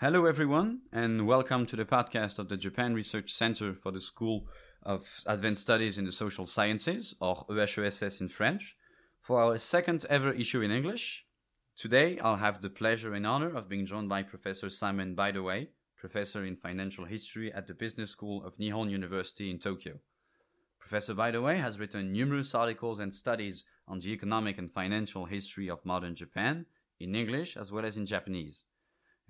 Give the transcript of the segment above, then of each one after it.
Hello, everyone, and welcome to the podcast of the Japan Research Center for the School of Advanced Studies in the Social Sciences, or EHESS in French, for our second ever issue in English. Today, I'll have the pleasure and honor of being joined by Professor Simon Bytheway, professor in financial history at the Business School of Nihon University in Tokyo. Professor Bytheway has written numerous articles and studies on the economic and financial history of modern Japan in English as well as in Japanese.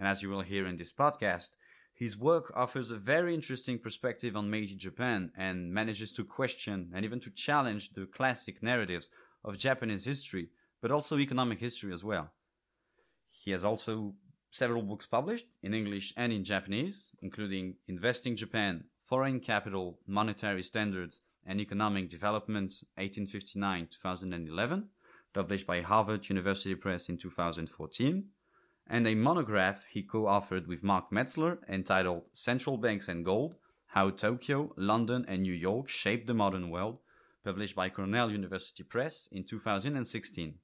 And as you will hear in this podcast, his work offers a very interesting perspective on Meiji Japan and manages to question and even to challenge the classic narratives of Japanese history, but also economic history as well. He has also several books published in English and in Japanese, including Investing Japan, Foreign Capital, Monetary Standards, and Economic Development 1859 2011, published by Harvard University Press in 2014, and a monograph he co authored with Mark Metzler entitled Central Banks and Gold How Tokyo, London, and New York Shaped the Modern World, published by Cornell University Press in 2016.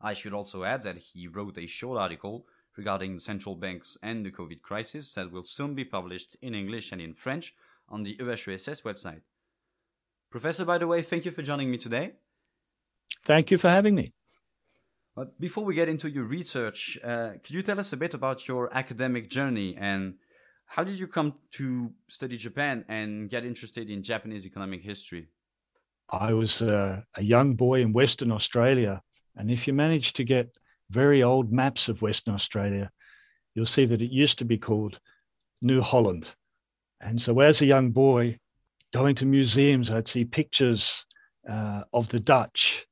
I should also add that he wrote a short article regarding central banks and the COVID crisis that will soon be published in English and in French on the EHESS website. Professor, Bytheway, thank you for joining me today. Thank you for having me. But before we get into your research, uh, could you tell us a bit about your academic journey and how did you come to study Japan and get interested in Japanese economic history? I was uh, a young boy in Western Australia. And if you manage to get very old maps of Western Australia, you'll see that it used to be called New Holland. And so, as a young boy, going to museums, I'd see pictures uh, of the Dutch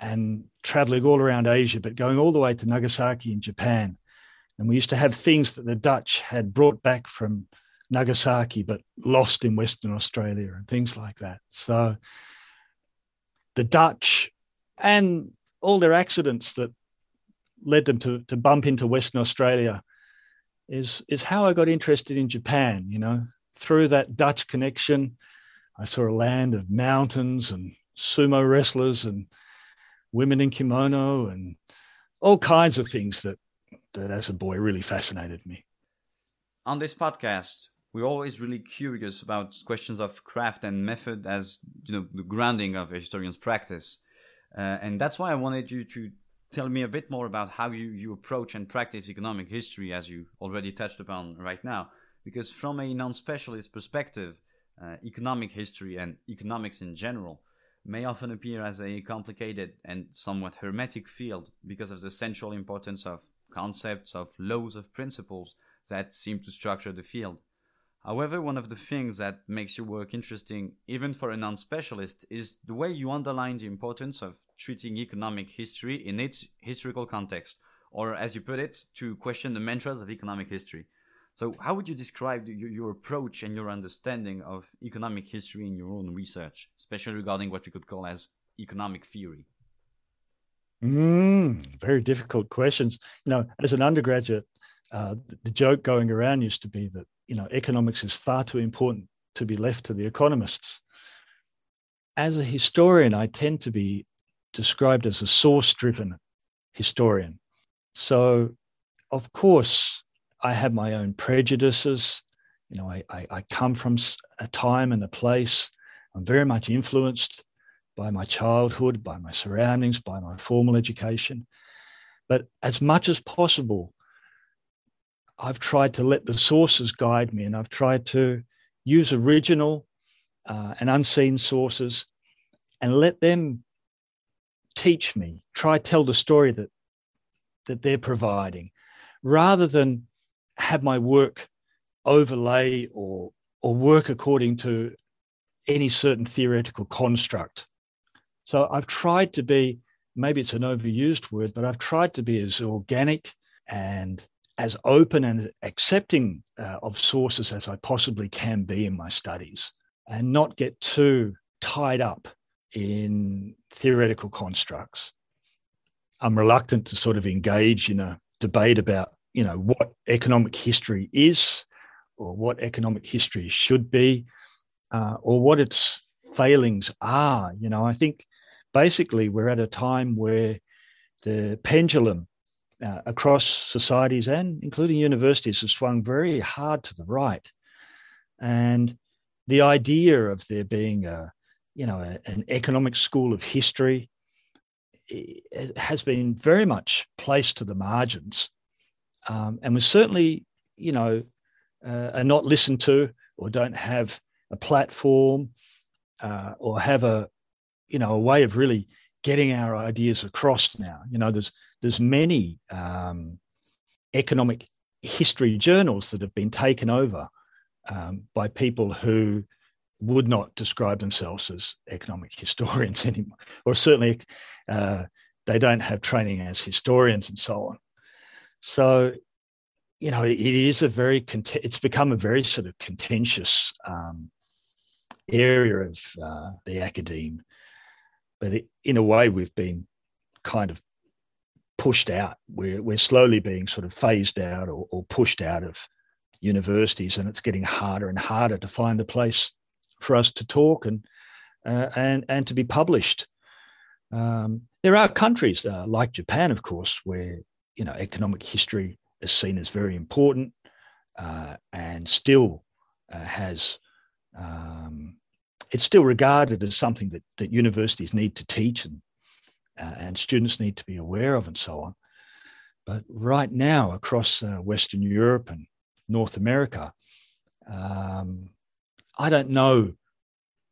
and traveling all around Asia, but going all the way to Nagasaki in Japan. And we used to have things that the Dutch had brought back from Nagasaki, but lost in Western Australia and things like that. So the Dutch and all their accidents that led them to, to bump into Western Australia is, is how I got interested in Japan, you know, through that Dutch connection. I saw a land of mountains and sumo wrestlers and women in kimono and all kinds of things that, that as a boy really fascinated me. On this podcast, we're always really curious about questions of craft and method as you know the grounding of a historian's practice. Uh, and that's why I wanted you to tell me a bit more about how you, you approach and practice economic history as you already touched upon right now. Because from a non specialist perspective, uh, economic history and economics in general may often appear as a complicated and somewhat hermetic field because of the central importance of concepts, of laws, of principles that seem to structure the field. However, one of the things that makes your work interesting, even for a non specialist, is the way you underline the importance of treating economic history in its historical context, or as you put it, to question the mantras of economic history. So, how would you describe your, your, approach and your understanding of economic history in your own research, especially regarding what we could call as economic theory? Mm, very difficult questions. You know, as an undergraduate, uh, the joke going around used to be that you know economics is far too important to be left to the economists. As a historian, I tend to be described as a source-driven historian. So, of course, I have my own prejudices. You know, I, I, I come from a time and a place. I'm very much influenced by my childhood, by my surroundings, by my formal education. But as much as possible, I've tried to let the sources guide me and I've tried to use original uh, and unseen sources and let them teach me, try tell the story that that they're providing, rather than have my work overlay or or work according to any certain theoretical construct. So I've tried to be, maybe it's an overused word, but I've tried to be as organic and as open and accepting uh, of sources as I possibly can be in my studies and not get too tied up in theoretical constructs. I'm reluctant to sort of engage in a debate about you know what economic history is or what economic history should be uh, or what its failings are you know i think basically we're at a time where the pendulum uh, across societies and including universities has swung very hard to the right. And the idea of there being a, you know, a, an economic school of history has been very much placed to the margins um, and we certainly, you know, uh, are not listened to or don't have a platform uh, or have a, you know, a way of really getting our ideas across now. You know, there's there's many um, economic history journals that have been taken over um, by people who would not describe themselves as economic historians anymore, or certainly uh, they don't have training as historians and so on. So, you know, it is a very, it's become a very sort of contentious um, area of uh, the academe. But it, in a way, we've been kind of pushed out. We're, we're slowly being sort of phased out or, or pushed out of universities, and it's getting harder and harder to find a place for us to talk and uh, and and to be published. Um, there are countries uh, like Japan, of course, where you know economic history is seen as very important uh, and still uh, has um, it's still regarded as something that that universities need to teach and uh, and students need to be aware of and so on. But right now, across uh, Western Europe and North America, um, I don't know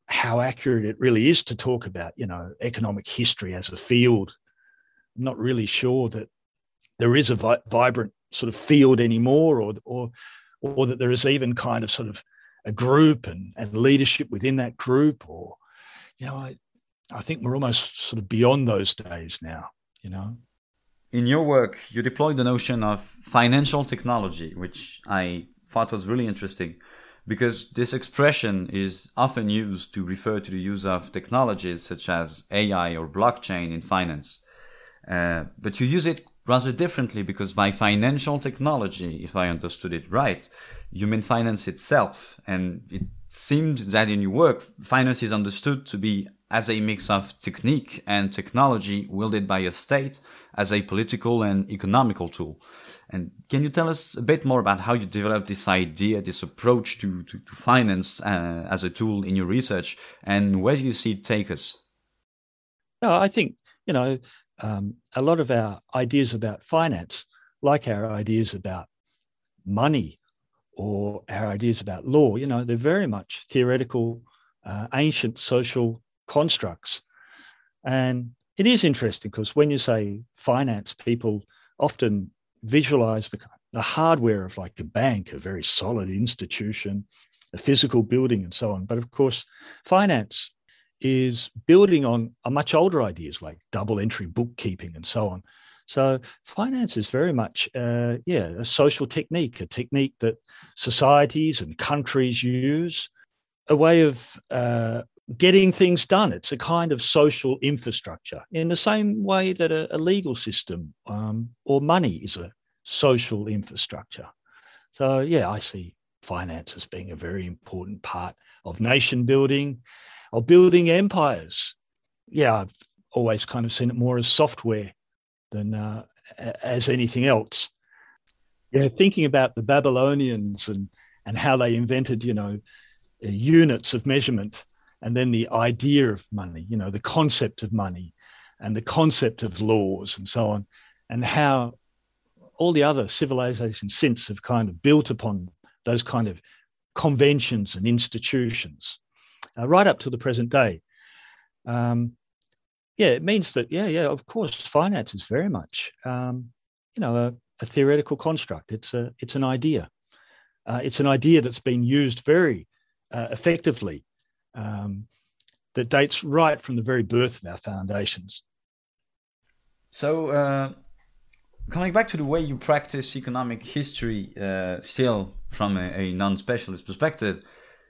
how accurate it really is to talk about, you know, economic history as a field. I'm not really sure that there is a vi- vibrant sort of field anymore, or or or that there is even kind of sort of a group and, and leadership within that group, or you know, I I think we're almost sort of beyond those days now, you know. In your work, you deployed the notion of financial technology, which I thought was really interesting because this expression is often used to refer to the use of technologies such as AI or blockchain in finance. Uh, but you use it rather differently because by financial technology, if I understood it right, you mean finance itself. And it seems that in your work, finance is understood to be as a mix of technique and technology wielded by a state as a political and economical tool. And can you tell us a bit more about how you developed this idea, this approach to, to, to finance uh, as a tool in your research, and where do you see it take us? No, I think, you know, um, a lot of our ideas about finance, like our ideas about money or our ideas about law, you know, they're very much theoretical, uh, ancient social constructs. And it is interesting because when you say finance, people often visualize the, the hardware of like a bank, a very solid institution, a physical building, and so on. But of course, finance is building on a much older ideas like double entry bookkeeping and so on. So finance is very much, uh, yeah, a social technique, a technique that societies and countries use, a way of uh, getting things done. It's a kind of social infrastructure in the same way that a, a legal system um, or money is a social infrastructure. So, yeah, I see finance as being a very important part of nation building, of building empires. Yeah, I've always kind of seen it more as software than uh, as anything else. Yeah, thinking about the Babylonians and and how they invented, you know, units of measurement and then the idea of money, you know, the concept of money and the concept of laws and so on, and how all the other civilizations since have kind of built upon those kind of conventions and institutions uh, right up to the present day. Um, yeah, it means that, yeah, yeah, of course, finance is very much, um, you know, a, a, theoretical construct. It's a, it's an idea. Uh, it's an idea that's been used very uh, effectively um, that dates right from the very birth of our foundations. So, uh, coming back to the way you practice economic history, uh, still from a, a non specialist perspective,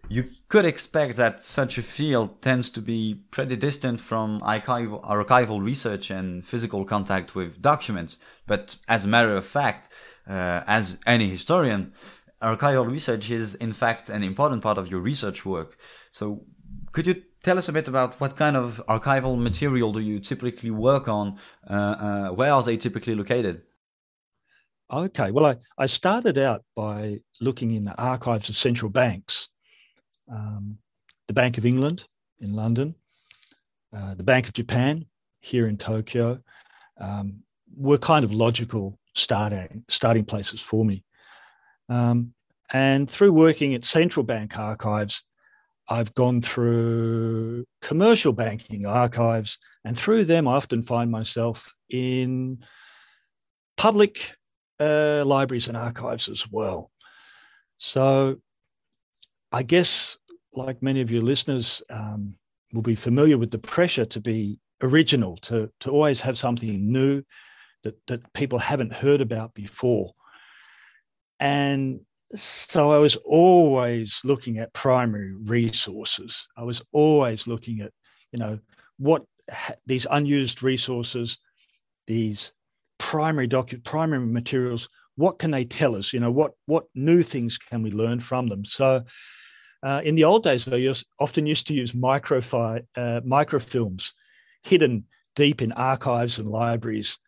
you could expect that such a field tends to be pretty distant from archival, archival research and physical contact with documents. But as a matter of fact, uh, as any historian, archival research is in fact an important part of your research work. So, could you tell us a bit about what kind of archival material do you typically work on? Uh, uh, where are they typically located? Okay. Well, I, I started out by looking in the archives of central banks, um, the Bank of England in London, uh, the Bank of Japan here in Tokyo, um, were kind of logical starting starting places for me. Um, and through working at central bank archives, I've gone through commercial banking archives, and through them, I often find myself in public uh, libraries and archives as well. So, I guess, like many of your listeners, um, will be familiar with the pressure to be original, to to always have something new that that people haven't heard about before, and so I was always looking at primary resources. I was always looking at, you know, what these unused resources, these primary docu- primary materials, what can they tell us? You know, what what new things can we learn from them? So, uh, in the old days, I used, often used to use microfi- uh, microfilms hidden deep in archives and libraries,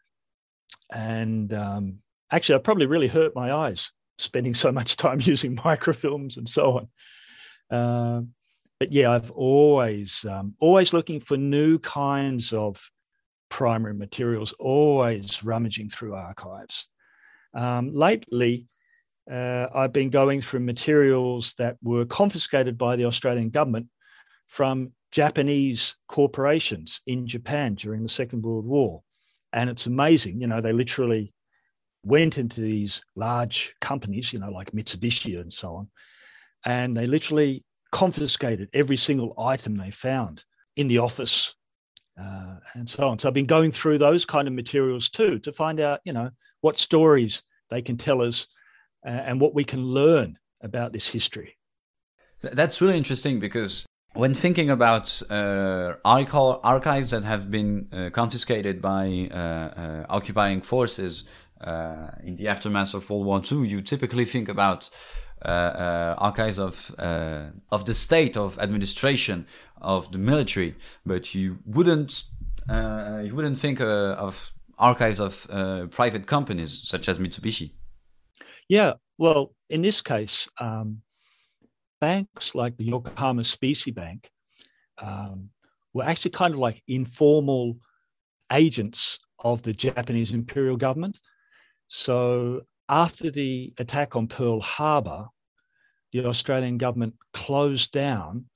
and um, actually, I probably really hurt my eyes spending so much time using microfilms and so on. Uh, but yeah, I've always um, always looking for new kinds of primary materials, always rummaging through archives. Um, lately, uh, I've been going through materials that were confiscated by the Australian government from Japanese corporations in Japan during the Second World War. And it's amazing, you know, they literally went into these large companies, you know, like Mitsubishi and so on, and they literally confiscated every single item they found in the office uh, and so on. So I've been going through those kind of materials too to find out, you know, what stories they can tell us uh, and what we can learn about this history. That's really interesting because when thinking about uh, archives that have been uh, confiscated by uh, uh, occupying forces, uh, in the aftermath of World War II, you typically think about uh, archives of of the state, of administration, of the military, but you wouldn't you wouldn't think of archives of private companies such as Mitsubishi. Yeah, well, in this case, um, banks like the Yokohama Specie Bank um, were actually kind of like informal agents of the Japanese imperial government. So after the attack on Pearl Harbor, the Australian government closed down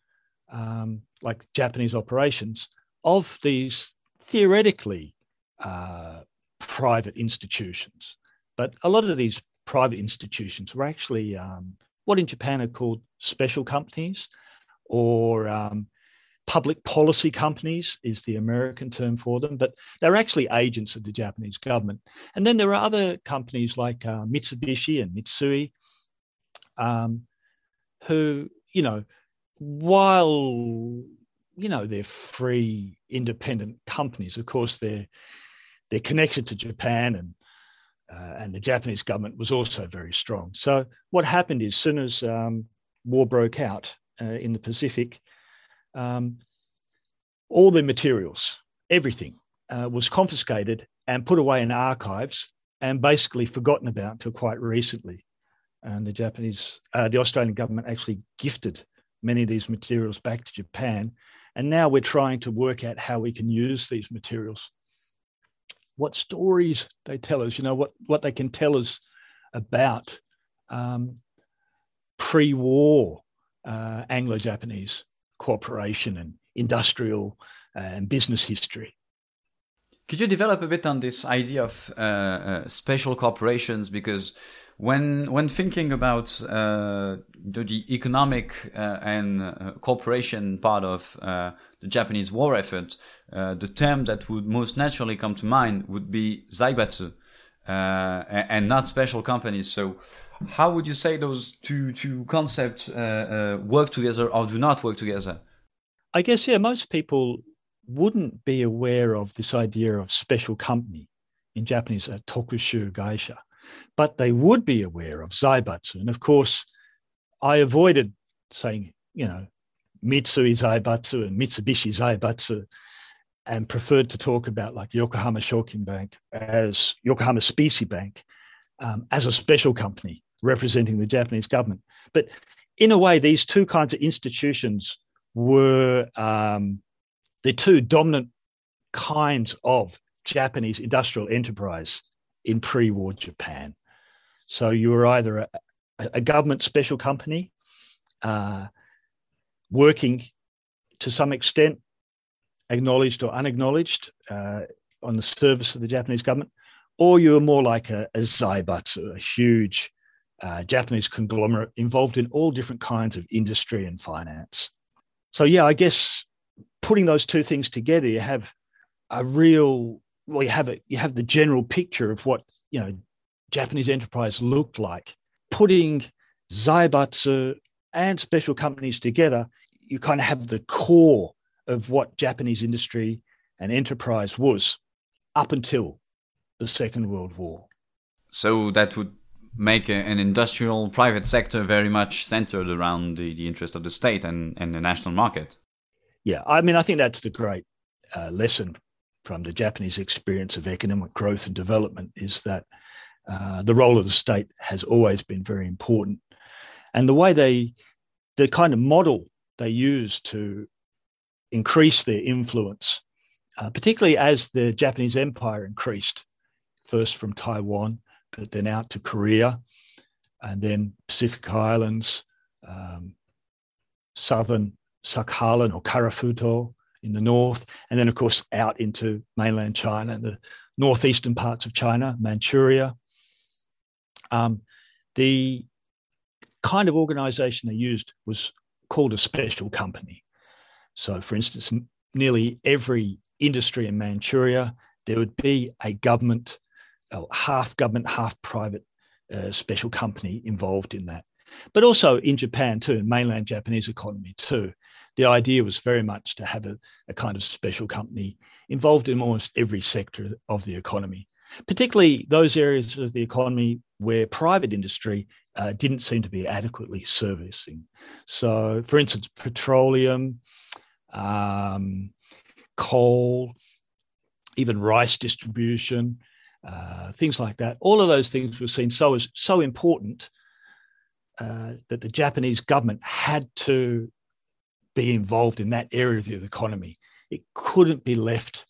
um, like Japanese operations of these theoretically uh, private institutions. But a lot of these private institutions were actually um, what in Japan are called special companies or um, public policy companies is the American term for them, but they're actually agents of the Japanese government. And then there are other companies like uh, Mitsubishi and Mitsui, um, who, you know, while you know they're free, independent companies, of course they're they're connected to Japan and uh, and the Japanese government was also very strong. So what happened is, soon as um, war broke out uh, in the Pacific, um, all the materials, everything uh, was confiscated and put away in archives and basically forgotten about until quite recently. And the Japanese, uh, the Australian government actually gifted many of these materials back to Japan. And now we're trying to work out how we can use these materials. What stories they tell us, you know, what, what they can tell us about um, pre war uh, Anglo Japanese cooperation and industrial and business history. Could you develop a bit on this idea of uh, uh, special corporations? Because when when thinking about uh, the, the, economic uh, and uh, corporation part of uh, the Japanese war effort, the term that would most naturally come to mind would be zaibatsu, and not special companies. So, how would you say those two two concepts work together or do not work together? I guess yeah, most people wouldn't be aware of this idea of special company in Japanese, uh, tokushu gaisha, but they would be aware of zaibatsu. And of course, I avoided saying, you know, Mitsui Zaibatsu and Mitsubishi Zaibatsu and preferred to talk about like Yokohama Shokin Bank as Yokohama Specie Bank um, as a special company representing the Japanese government. But in a way, these two kinds of institutions were um, the two dominant kinds of Japanese industrial enterprise in pre war Japan. So you were either a, a government special company uh, working to some extent, acknowledged or unacknowledged, uh, on the service of the Japanese government, or you were more like a, a zaibatsu, a huge uh, Japanese conglomerate involved in all different kinds of industry and finance. So, yeah, I guess putting those two things together, you have a real, well, you have a, you have the general picture of what you know Japanese enterprise looked like. Putting zaibatsu and special companies together, you kind of have the core of what Japanese industry and enterprise was up until the Second World War. So that would make a, an industrial private sector very much centered around the, the interest of the state and, and the national market. Yeah, I mean, I think that's the great uh, lesson from the Japanese experience of economic growth and development is that uh, the role of the state has always been very important. And the way they, the kind of model they use to increase their influence, uh, particularly as the Japanese empire increased, first from Taiwan, but then out to Korea, and then Pacific Islands, um, southern Sakhalin or Karafuto in the north, and then, of course, out into mainland China, the northeastern parts of China, Manchuria. Um, the kind of organization they used was called a special company. So, for instance, nearly every industry in Manchuria, there would be a government, half government, half private uh, special company involved in that. But also in Japan too, mainland Japanese economy too the idea was very much to have a, a kind of special company involved in almost every sector of the economy, particularly those areas of the economy where private industry uh, didn't seem to be adequately servicing. So, for instance, petroleum, um, coal, even rice distribution, uh, things like that. All of those things were seen so as so important uh, that the Japanese government had to be involved in that area of the economy. It couldn't be left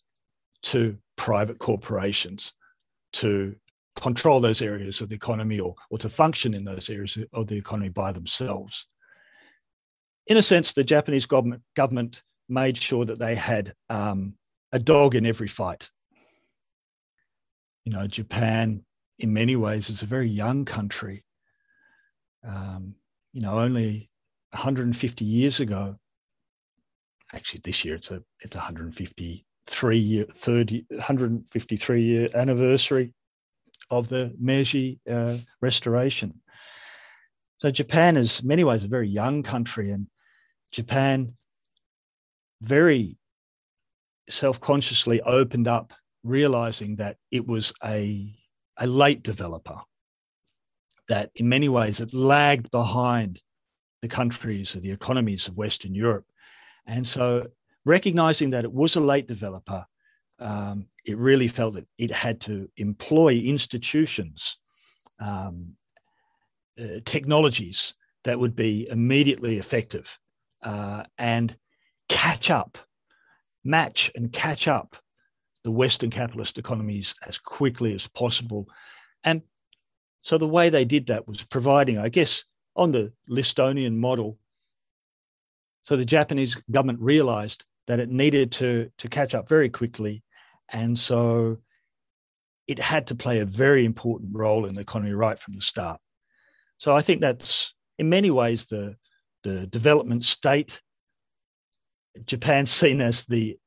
to private corporations to control those areas of the economy or, or to function in those areas of the economy by themselves. In a sense, the Japanese government, government made sure that they had um, a dog in every fight. You know, Japan, in many ways, is a very young country. Um, you know, only 150 years ago, actually this year it's a it's 153 year third 153 year anniversary of the Meiji uh, restoration. So Japan is in many ways a very young country, and Japan very self-consciously opened up, realizing that it was a a late developer, that in many ways it lagged behind the countries or the economies of Western Europe and so, recognizing that it was a late developer, um, it really felt that it had to employ institutions, um, uh, technologies that would be immediately effective uh, and catch up, match and catch up the Western capitalist economies as quickly as possible. And so the way they did that was providing, I guess, on the Listonian model, so the Japanese government realized that it needed to, to catch up very quickly. And so it had to play a very important role in the economy right from the start. So I think that's in many ways the, the development state. Japan's seen as the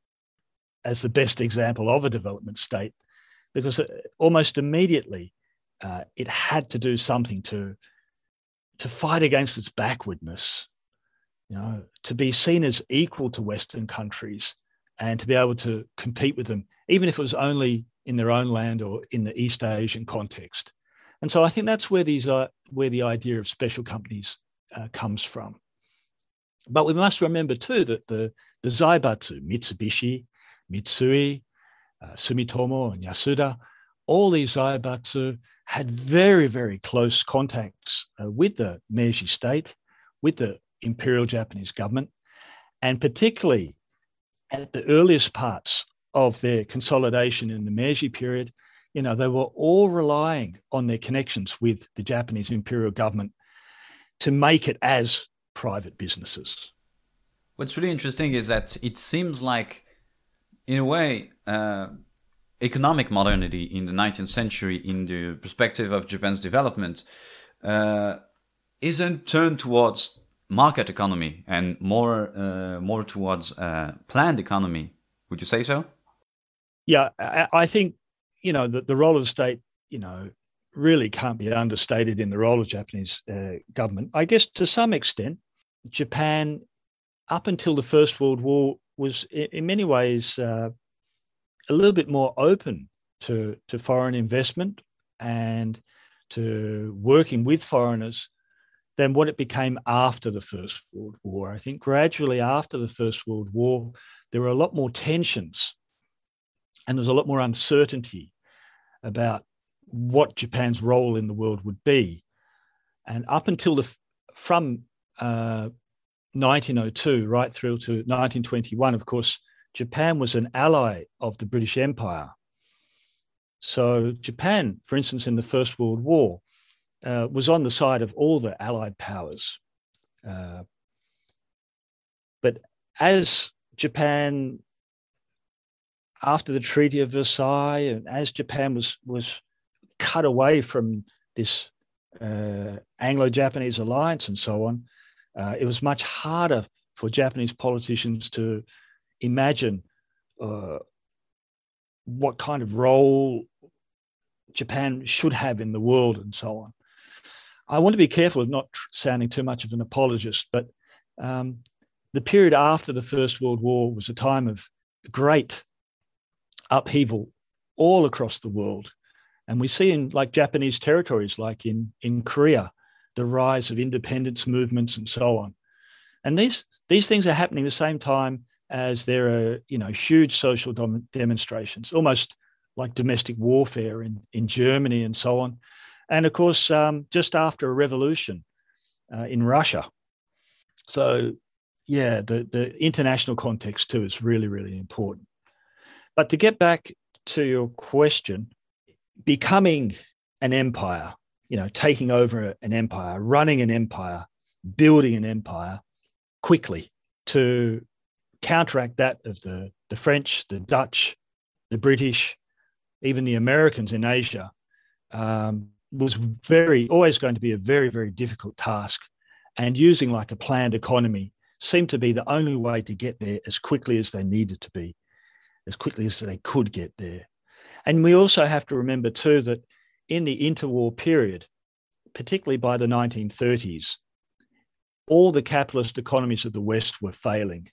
as the best example of a development state because uh, almost immediately uh, it had to do something to to fight against its backwardness you know, to be seen as equal to Western countries and to be able to compete with them, even if it was only in their own land or in the East Asian context. And so I think that's where these are, where the idea of special companies uh, comes from. But we must remember too that the, the Zaibatsu, Mitsubishi, Mitsui, uh, Sumitomo, and Yasuda, all these Zaibatsu, had very, very close contacts uh, with the Meiji state, with the Imperial Japanese government, and particularly at the earliest parts of their consolidation in the Meiji period, you know, they were all relying on their connections with the Japanese imperial government to make it as private businesses. What's really interesting is that it seems like, in a way, uh, economic modernity in the 19th century, in the perspective of Japan's development, uh, isn't turned towards market economy and more uh, more towards uh, planned economy. Would you say so? Yeah, I, think you know the, the role of the state, you know, really can't be understated in the role of Japanese uh, government. I guess to some extent, Japan, up until the First World War, was in, in many ways uh, a little bit more open to to foreign investment and to working with foreigners than what it became after the First World War. I think gradually after the First World War, there were a lot more tensions and there's a lot more uncertainty about what Japan's role in the world would be. And up until the from uh, 1902 right through to 1921, of course, Japan was an ally of the British Empire. So Japan, for instance, in the First World War, uh, was on the side of all the Allied powers. Uh, but as Japan, after the Treaty of Versailles, and as Japan was was cut away from this uh, Anglo-Japanese alliance and so on, uh, it was much harder for Japanese politicians to imagine uh, what kind of role Japan should have in the world and so on. I want to be careful of not sounding too much of an apologist, but um, the period after the First World War was a time of great upheaval all across the world. And we see in like Japanese territories, like in, in Korea, the rise of independence movements and so on. And these, these things are happening the same time as there are, you know, huge social dom- demonstrations, almost like domestic warfare in, in Germany and so on and of course, um, just after a revolution uh, in Russia. So, yeah, the, the international context too is really, really important. But to get back to your question, becoming an empire, you know, taking over an empire, running an empire, building an empire quickly to counteract that of the, the French, the Dutch, the British, even the Americans in Asia, um, was very always going to be a very very difficult task. And using like a planned economy seemed to be the only way to get there as quickly as they needed to be as quickly as they could get there. And we also have to remember too that in the interwar period particularly by the 1930s all the capitalist economies of the west were failing.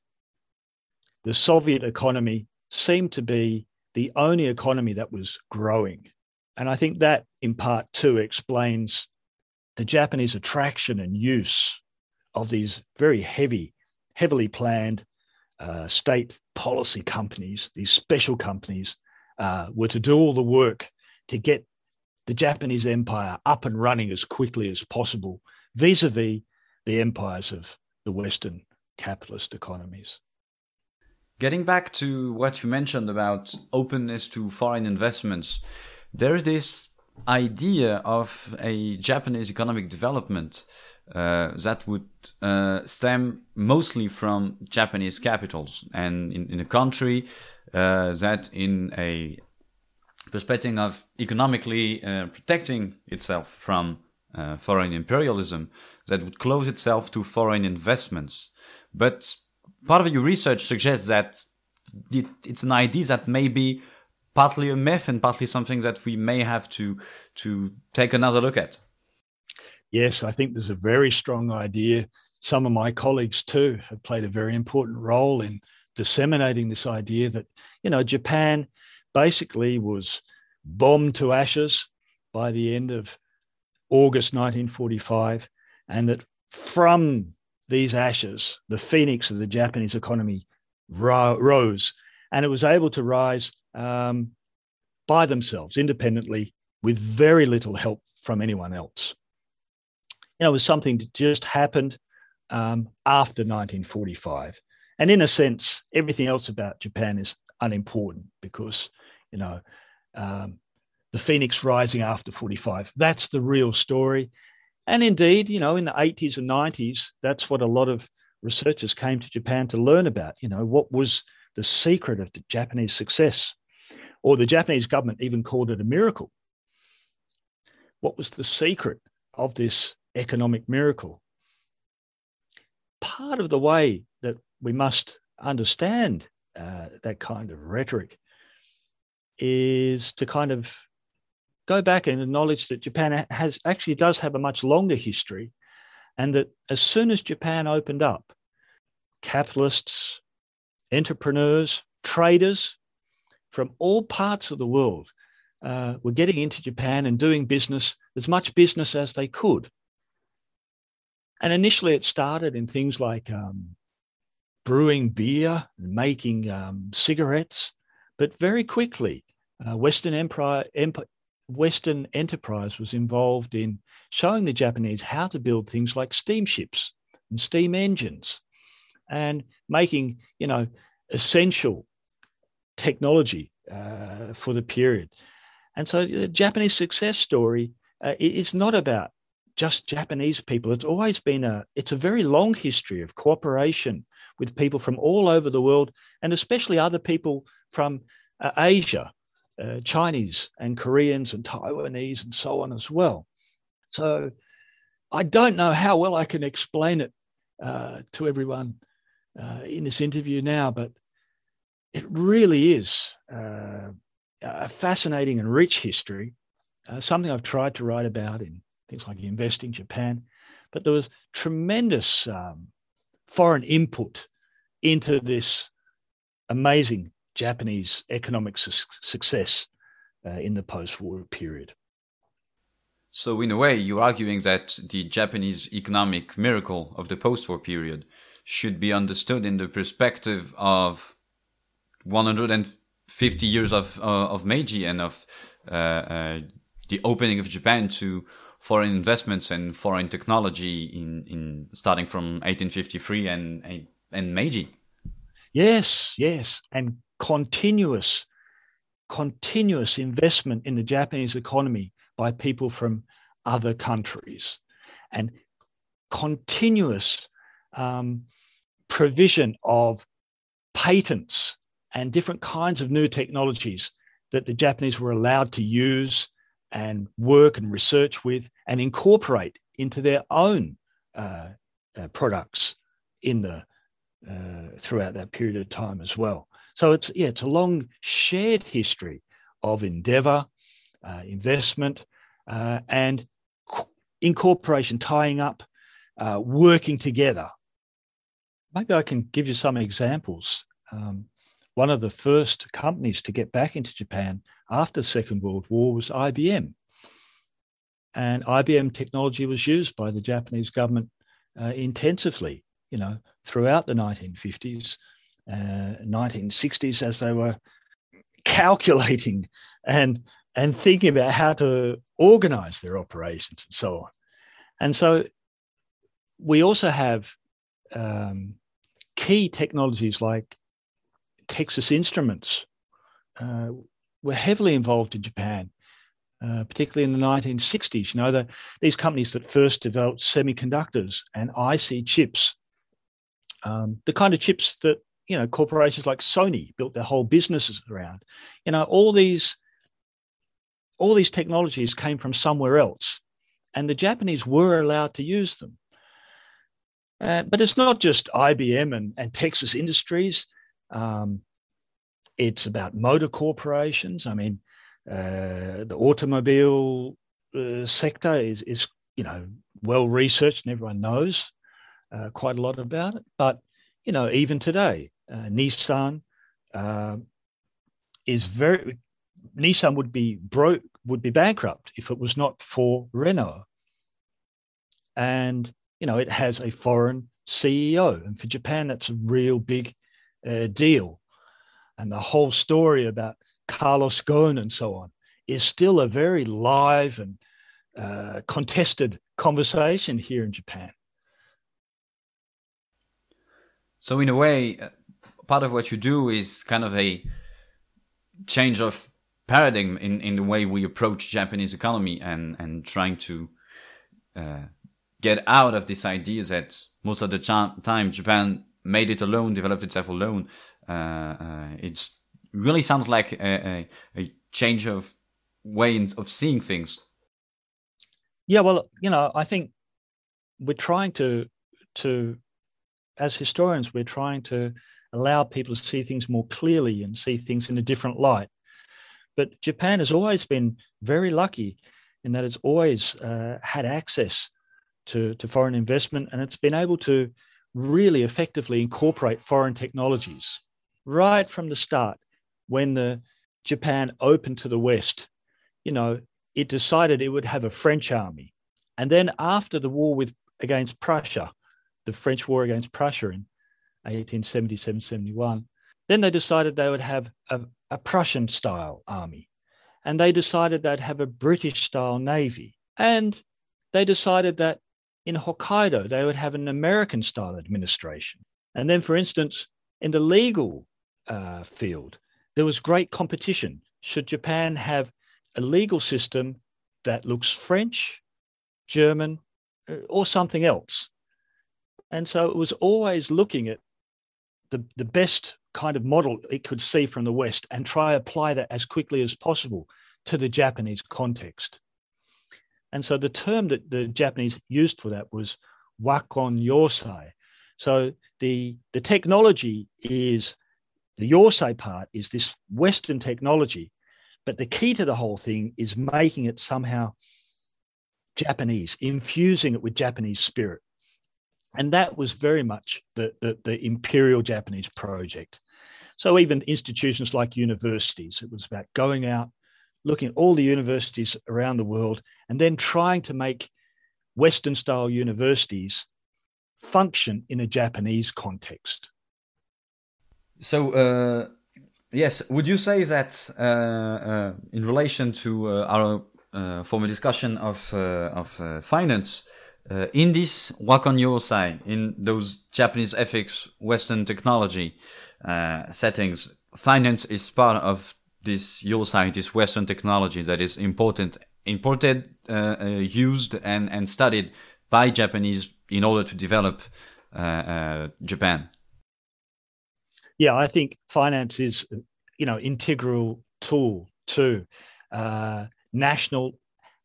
The soviet economy seemed to be the only economy that was growing and I think that, in part, too, explains the Japanese attraction and use of these very heavy, heavily planned uh, state policy companies, these special companies, uh, were to do all the work to get the Japanese empire up and running as quickly as possible vis a vis the empires of the Western capitalist economies. Getting back to what you mentioned about openness to foreign investments, there's this idea of a Japanese economic development uh, that would uh, stem mostly from Japanese capitals and in, in a country uh, that, in a perspective of economically uh, protecting itself from uh, foreign imperialism, that would close itself to foreign investments. But part of your research suggests that it, it's an idea that maybe partly a myth and partly something that we may have to to take another look at. Yes, I think there's a very strong idea. Some of my colleagues too have played a very important role in disseminating this idea that you know Japan basically was bombed to ashes by the end of August 1945, and that from these ashes, the phoenix of the Japanese economy ro- rose, and it was able to rise um, by themselves, independently, with very little help from anyone else. You know, it was something that just happened um, after 1945. And in a sense, everything else about Japan is unimportant because, you know, um, the phoenix rising after 45, that's the real story. And indeed, you know, in the 80s and 90s, that's what a lot of researchers came to Japan to learn about. You know, what was the secret of the Japanese success? Or the Japanese government even called it a miracle. What was the secret of this economic miracle? Part of the way that we must understand uh, that kind of rhetoric is to kind of go back and acknowledge that Japan has actually does have a much longer history, and that as soon as Japan opened up, capitalists, entrepreneurs, traders from all parts of the world uh, were getting into Japan and doing business, as much business as they could. And initially, it started in things like um, brewing beer and making um, cigarettes. But very quickly, uh, Western Empire, Emp- Western enterprise was involved in showing the Japanese how to build things like steamships and steam engines and making, you know, essential technology uh, for the period. And so the Japanese success story uh, is not about just Japanese people. It's always been a, it's a very long history of cooperation with people from all over the world, and especially other people from uh, Asia, uh, Chinese and Koreans and Taiwanese and so on as well. So I don't know how well I can explain it uh, to everyone uh, in this interview now, but it really is uh, a fascinating and rich history, uh, something I've tried to write about in things like Investing Japan. But there was tremendous um, foreign input into this amazing Japanese economic su- success uh, in the post war period. So, in a way, you're arguing that the Japanese economic miracle of the post war period should be understood in the perspective of 150 years of, uh, of Meiji and of uh, uh, the opening of Japan to foreign investments and foreign technology in, in starting from 1853 and and Meiji. Yes, yes, and continuous, continuous investment in the Japanese economy by people from other countries, and continuous um, provision of patents and different kinds of new technologies that the Japanese were allowed to use and work and research with and incorporate into their own uh, uh, products in the uh, throughout that period of time as well. So it's yeah, it's a long shared history of endeavor, uh, investment, uh, and incorporation, tying up, uh, working together. Maybe I can give you some examples. Um, one of the first companies to get back into Japan after the Second World War was IBM. And IBM technology was used by the Japanese government uh, intensively you know, throughout the 1950s, uh, 1960s, as they were calculating and and thinking about how to organize their operations and so on. And so we also have um, key technologies like Texas Instruments uh, were heavily involved in Japan, uh, particularly in the 1960s. You know, the, these companies that first developed semiconductors and IC chips um, the kind of chips that you know corporations like Sony built their whole businesses around. You know, all these all these technologies came from somewhere else, and the Japanese were allowed to use them. Uh, but it's not just IBM and, and Texas Industries. Um, it's about motor corporations. I mean, uh, the automobile uh, sector is, is, you know, well researched and everyone knows uh, quite a lot about it. But you know, even today, uh, Nissan uh, is very Nissan would be broke, would be bankrupt if it was not for Renault. And you know, it has a foreign CEO, and for Japan, that's a real big uh, deal. And the whole story about Carlos Ghosn and so on is still a very live and uh, contested conversation here in Japan. So, in a way, uh, part of what you do is kind of a change of paradigm in, in the way we approach Japanese economy and, and trying to uh, get out of this idea that most of the time Japan made it alone, developed itself alone. Uh, uh, it really sounds like a, a, a change of way of seeing things. Yeah, well, you know, I think we're trying to to as historians, we're trying to allow people to see things more clearly and see things in a different light. But Japan has always been very lucky in that it's always uh, had access to, to foreign investment and it's been able to really effectively incorporate foreign technologies right from the start when the Japan opened to the West. You know, it decided it would have a French army. And then after the war with against Prussia, the French war against Prussia in 1877 71. Then they decided they would have a, a Prussian style army. And they decided they'd have a British style navy. And they decided that in Hokkaido, they would have an American style administration. And then, for instance, in the legal uh, field, there was great competition. Should Japan have a legal system that looks French, German, uh, or something else? And so it was always looking at the, the best kind of model it could see from the West and try apply that as quickly as possible to the Japanese context. And so the term that the Japanese used for that was wakon yosai. So the, the technology is the yosai part is this Western technology, but the key to the whole thing is making it somehow Japanese, infusing it with Japanese spirit. And that was very much the, the, the, imperial Japanese project. So even institutions like universities, it was about going out, looking at all the universities around the world, and then trying to make Western style universities function in a Japanese context. So, uh, yes, would you say that uh, uh, in relation to uh, our uh, former discussion of, uh, of finance, in this wakon yosai, in those Japanese ethics, Western technology settings, finance is part of this yosai, this Western technology that is important, imported, uh, uh used, and, and studied by Japanese in order to develop uh, uh, Japan. Yeah, I think finance is, you know, integral tool to national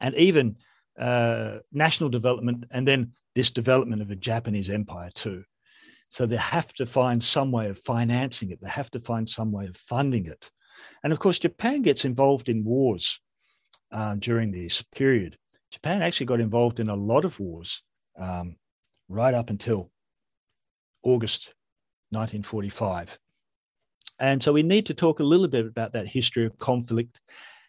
and even uh, national development and then this development of a Japanese empire too. So they have to find some way of financing it. They have to find some way of funding it. And of course, Japan gets involved in wars uh, during this period. Japan actually got involved in a lot of wars um, right up until August 1945. And so we need to talk a little bit about that history of conflict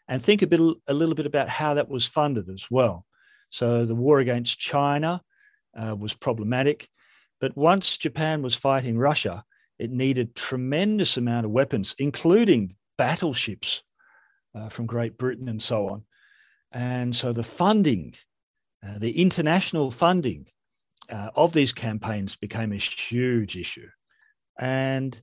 and think a bit a little bit about how that was funded as well. So the war against China uh, was problematic. But once Japan was fighting Russia, it needed tremendous amount of weapons, including battleships uh, from Great Britain and so on. And so the funding, uh, the international funding uh, of these campaigns became a huge issue. And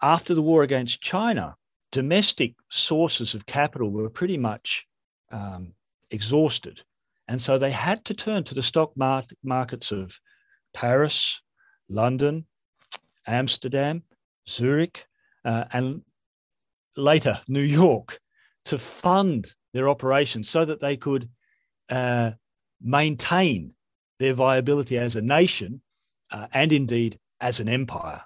after the war against China, domestic sources of capital were pretty much um, exhausted. And so they had to turn to the stock markets of Paris, London, Amsterdam, Zurich, uh, and later New York to fund their operations so that they could uh, maintain their viability as a nation uh, and indeed as an empire.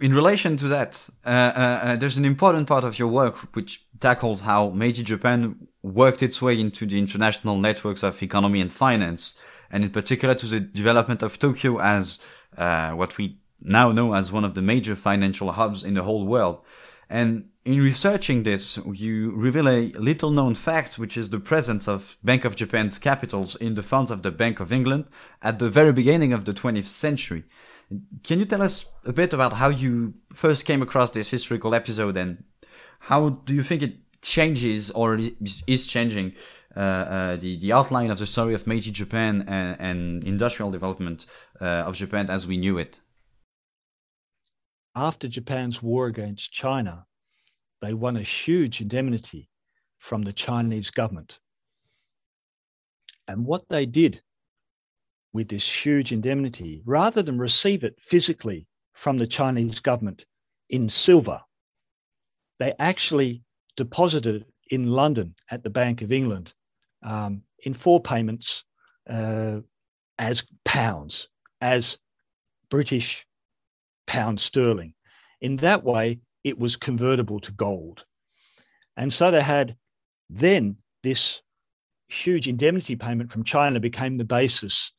In relation to that, uh, uh, uh, there's an important part of your work which tackles how Meiji Japan worked its way into the international networks of economy and finance, and in particular to the development of Tokyo as uh, what we now know as one of the major financial hubs in the whole world. And in researching this, you reveal a little known fact, which is the presence of Bank of Japan's capitals in the funds of the Bank of England at the very beginning of the 20th century. Can you tell us a bit about how you first came across this historical episode and how do you think it changes or is changing uh, uh, the the outline of the story of Meiji Japan and, and industrial development uh, of Japan as we knew it? After Japan's war against China, they won a huge indemnity from the Chinese government. And what they did with this huge indemnity, rather than receive it physically from the Chinese government in silver, they actually deposited it in London at the Bank of England um, in four payments uh, as pounds, as British pound sterling. In that way, it was convertible to gold. And so they had then this huge indemnity payment from China became the basis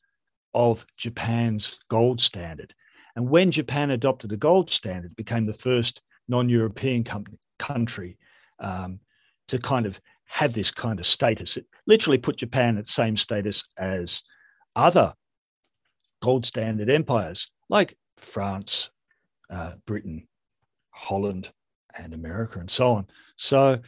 of Japan's gold standard. And when Japan adopted the gold standard, became the first non-European country um, to kind of have this kind of status. It literally put Japan at the same status as other gold standard empires like France, uh, Britain, Holland, and America, and so on. So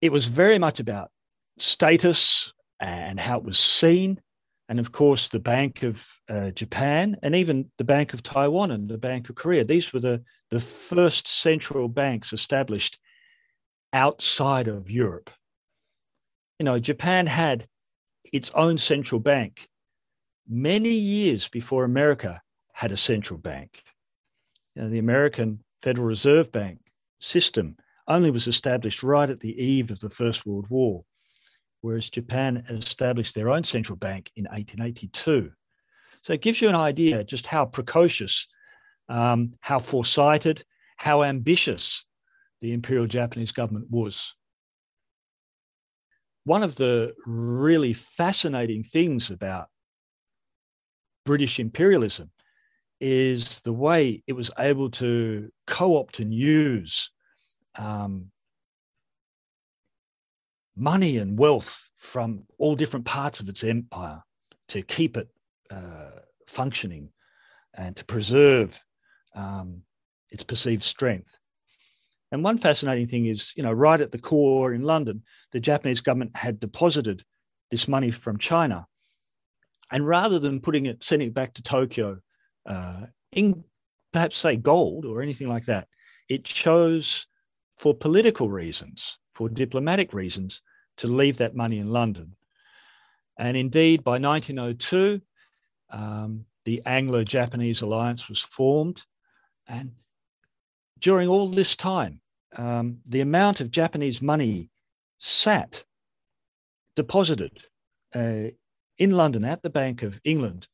it was very much about status and how it was seen. And of course, the Bank of uh, Japan and even the Bank of Taiwan and the Bank of Korea, these were the, the first central banks established outside of Europe. You know, Japan had its own central bank many years before America had a central bank. You know, the American Federal Reserve Bank system only was established right at the eve of the First World War, whereas Japan established their own central bank in 1882. So it gives you an idea just how precocious, um, how foresighted, how ambitious the Imperial Japanese government was. One of the really fascinating things about British imperialism is the way it was able to co opt and use um, money and wealth from all different parts of its empire to keep it uh, functioning and to preserve um, its perceived strength. And one fascinating thing is, you know, right at the core in London, the Japanese government had deposited this money from China. And rather than putting it, sending it back to Tokyo uh, in perhaps say gold or anything like that, it chose for political reasons, for diplomatic reasons, to leave that money in London. And indeed, by 1902, um, the Anglo Japanese alliance was formed. And during all this time, um, the amount of Japanese money sat deposited uh, in London at the Bank of England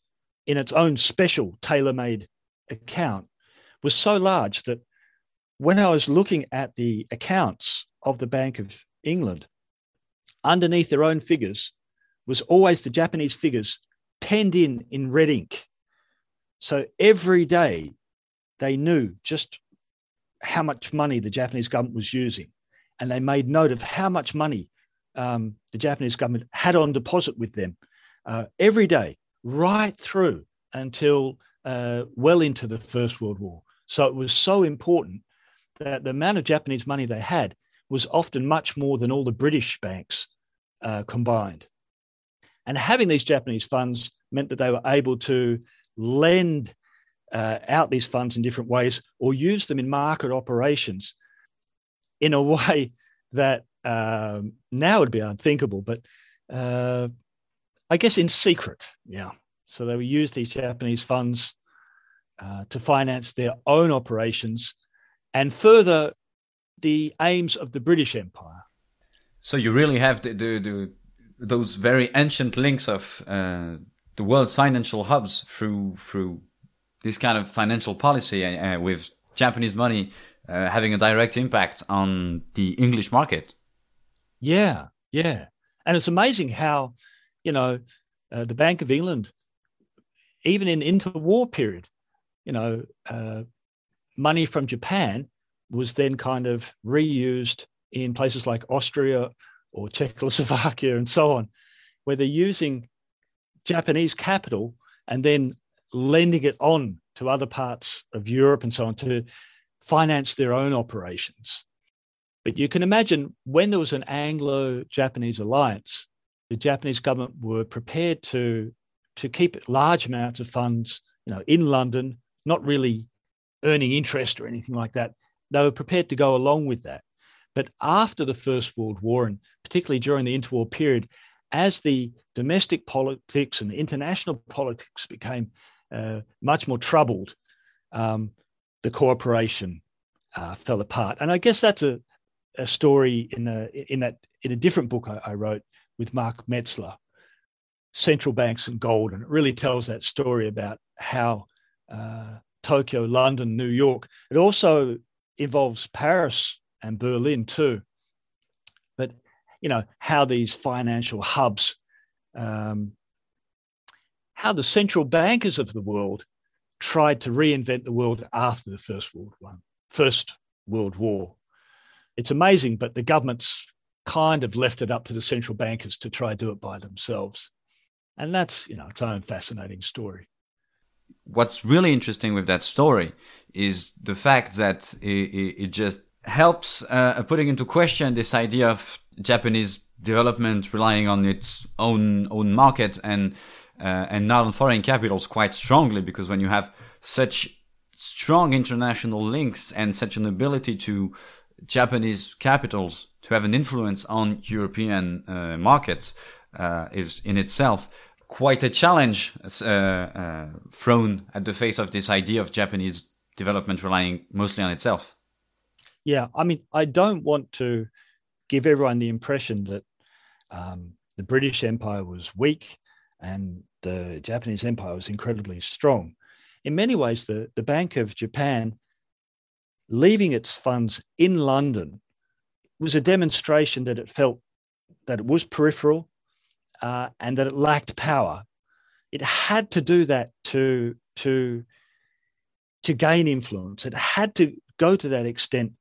in its own special tailor made account was so large that when I was looking at the accounts of the Bank of England, underneath their own figures was always the Japanese figures penned in in red ink. So every day they knew just how much money the Japanese government was using. And they made note of how much money um, the Japanese government had on deposit with them uh, every day, right through until uh, well into the First World War. So it was so important that the amount of Japanese money they had was often much more than all the British banks uh, combined. And having these Japanese funds meant that they were able to lend uh, out these funds in different ways or use them in market operations in a way that um, now would be unthinkable, but uh, I guess in secret. Yeah. So they would use these Japanese funds uh, to finance their own operations and further the aims of the British Empire. So you really have the, the, the those very ancient links of uh, the world's financial hubs through through this kind of financial policy uh, uh, with Japanese money uh, having a direct impact on the English market. Yeah, yeah, and it's amazing how you know uh, the Bank of England, even in interwar period, you know, uh, money from Japan was then kind of reused in places like Austria or Czechoslovakia and so on, where they're using Japanese capital and then lending it on to other parts of Europe and so on to finance their own operations. But you can imagine when there was an Anglo Japanese alliance, the Japanese government were prepared to, to keep large amounts of funds you know, in London, not really earning interest or anything like that. They were prepared to go along with that. But after the First World War, and particularly during the interwar period, as the domestic politics and the international politics became uh, much more troubled, um, the cooperation uh, fell apart. And I guess that's a, a story in a in that in a different book I, I wrote with Mark Metzler, Central Banks and Gold, and it really tells that story about how uh, Tokyo, London, New York. It also involves Paris and Berlin too. But you know how these financial hubs, um, how the central bankers of the world tried to reinvent the world after the First World War. First World War. It's amazing, but the governments kind of left it up to the central bankers to try do it by themselves. And that's, you know, its own fascinating story. What's really interesting with that story is the fact that it, it just helps uh, putting into question this idea of Japanese development relying on its own own market and uh, and not on foreign capitals quite strongly because when you have such strong international links and such an ability to Japanese capitals to have an influence on European uh, markets uh, is in itself quite a challenge uh, uh, thrown at the face of this idea of Japanese development relying mostly on itself. Yeah, I mean, I don't want to give everyone the impression that um, the British Empire was weak and the Japanese Empire was incredibly strong. In many ways, the, the Bank of Japan leaving its funds in London was a demonstration that it felt that it was peripheral uh, and that it lacked power. It had to do that to, to, to gain influence. It had to go to that extent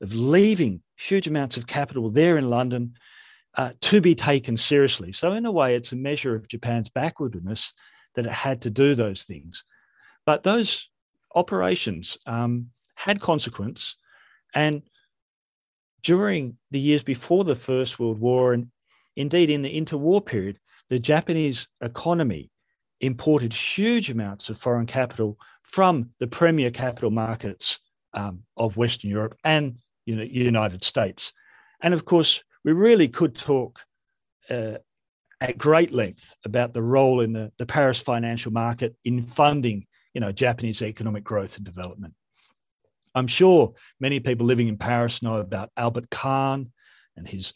of leaving huge amounts of capital there in London uh, to be taken seriously. So, in a way, it's a measure of Japan's backwardness that it had to do those things. But those operations um, had consequence. And during the years before the First World War, and indeed in the interwar period, the Japanese economy imported huge amounts of foreign capital from the premier capital markets um, of Western Europe and you know, United States. And of course, we really could talk uh, at great length about the role in the, the Paris financial market in funding, you know, Japanese economic growth and development. I'm sure many people living in Paris know about Albert Kahn and his,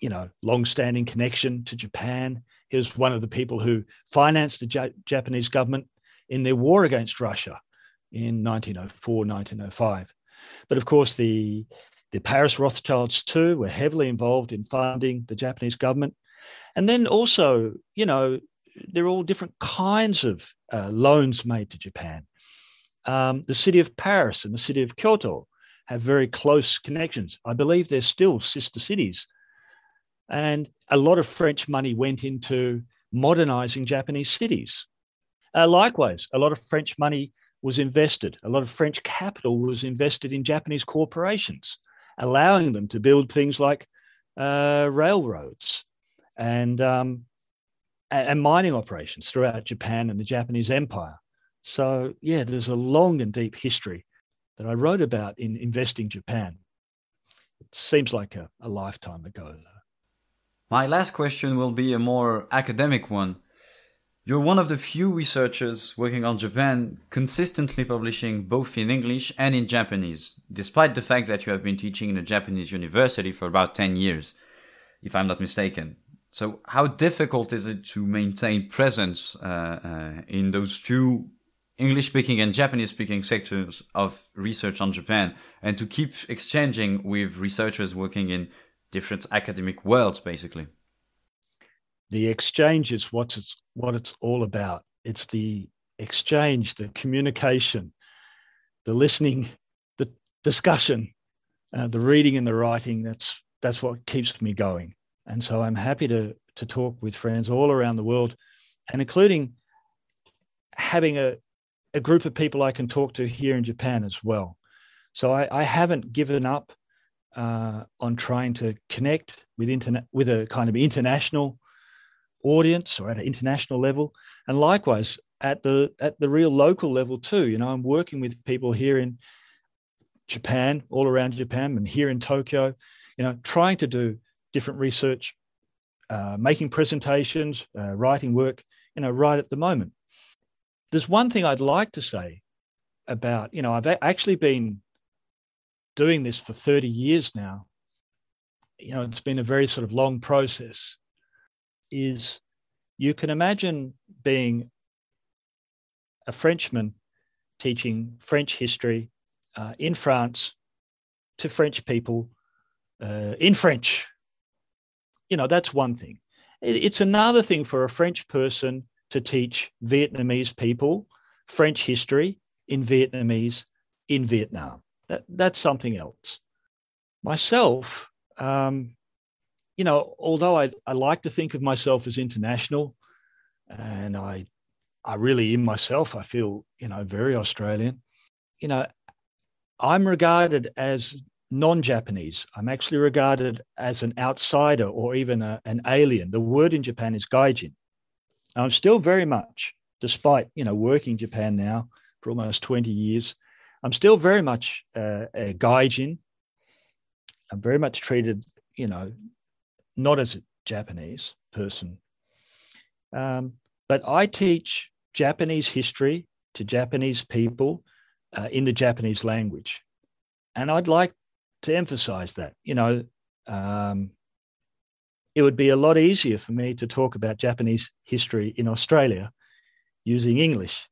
you know, long-standing connection to Japan. He was one of the people who financed the Japanese government in their war against Russia in 1904, 1905. But of course, the the Paris Rothschilds too were heavily involved in funding the Japanese government, and then also, you know, there are all different kinds of uh, loans made to Japan. Um, the city of Paris and the city of Kyoto have very close connections. I believe they're still sister cities. And a lot of French money went into modernizing Japanese cities. Uh, likewise, a lot of French money was invested, a lot of French capital was invested in Japanese corporations, allowing them to build things like uh, railroads and, um, and mining operations throughout Japan and the Japanese Empire. So, yeah, there's a long and deep history that I wrote about in Investing Japan. It seems like a, a lifetime ago. My last question will be a more academic one. You're one of the few researchers working on Japan consistently publishing both in English and in Japanese, despite the fact that you have been teaching in a Japanese university for about 10 years, if I'm not mistaken. So, how difficult is it to maintain presence uh, uh, in those two English speaking and Japanese speaking sectors of research on Japan and to keep exchanging with researchers working in different academic worlds, basically. The exchange is what it's, what it's all about. It's the exchange, the communication, the listening, the discussion, uh, the reading and the writing. That's, that's what keeps me going. And so I'm happy to, to talk with friends all around the world and including having a, a group of people I can talk to here in Japan as well. So I, I haven't given up uh, on trying to connect with internet with a kind of international audience or at an international level, and likewise at the at the real local level too. You know, I'm working with people here in Japan, all around Japan, and here in Tokyo. You know, trying to do different research, uh, making presentations, uh, writing work. You know, right at the moment. There's one thing I'd like to say about. You know, I've actually been doing this for 30 years now. You know, it's been a very sort of long process. Is you can imagine being a Frenchman teaching French history uh, in France to French people uh, in French. You know, that's one thing. It's another thing for a French person to teach Vietnamese people French history in Vietnamese in Vietnam. That, that's something else. Myself, um, you know, although I, I like to think of myself as international, and I, I really in myself, I feel, you know, very Australian. You know, I'm regarded as non-Japanese. I'm actually regarded as an outsider or even a, an alien. The word in Japan is gaijin. I'm still very much, despite you know working Japan now for almost 20 years, I'm still very much uh, a gaijin. I'm very much treated, you know, not as a Japanese person. Um, but I teach Japanese history to Japanese people uh, in the Japanese language. And I'd like to emphasize that, you know, um, it would be a lot easier for me to talk about Japanese history in Australia using English.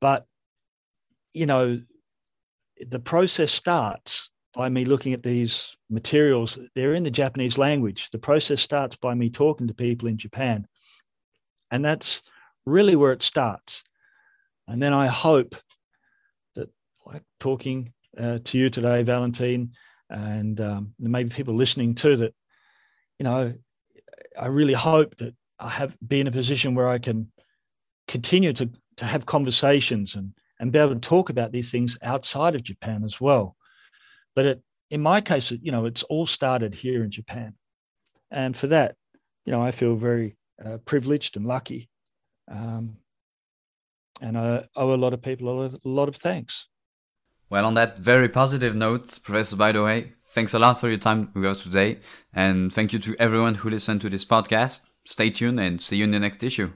But, you know, the process starts by me looking at these materials. They're in the Japanese language. The process starts by me talking to people in Japan. And that's really where it starts. And then I hope that, like talking uh, to you today, Valentine, and um, maybe people listening too, that, you know, I really hope that I have be in a position where I can continue to, to have conversations and and be able to talk about these things outside of Japan as well. But it, in my case, you know, it's all started here in Japan, and for that, you know, I feel very uh, privileged and lucky, um, and I owe a lot of people a lot of, thanks. Well, on that very positive note, Professor Bytheway, thanks a lot for your time with us today, and thank you to everyone who listened to this podcast. Stay tuned and see you in the next issue.